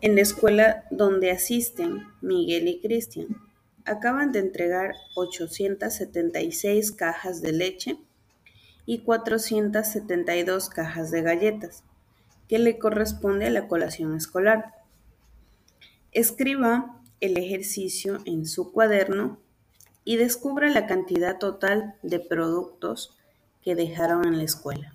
En la escuela donde asisten Miguel y Cristian, acaban de entregar 876 cajas de leche y 472 cajas de galletas, que le corresponde a la colación escolar. Escriba el ejercicio en su cuaderno y descubra la cantidad total de productos que dejaron en la escuela.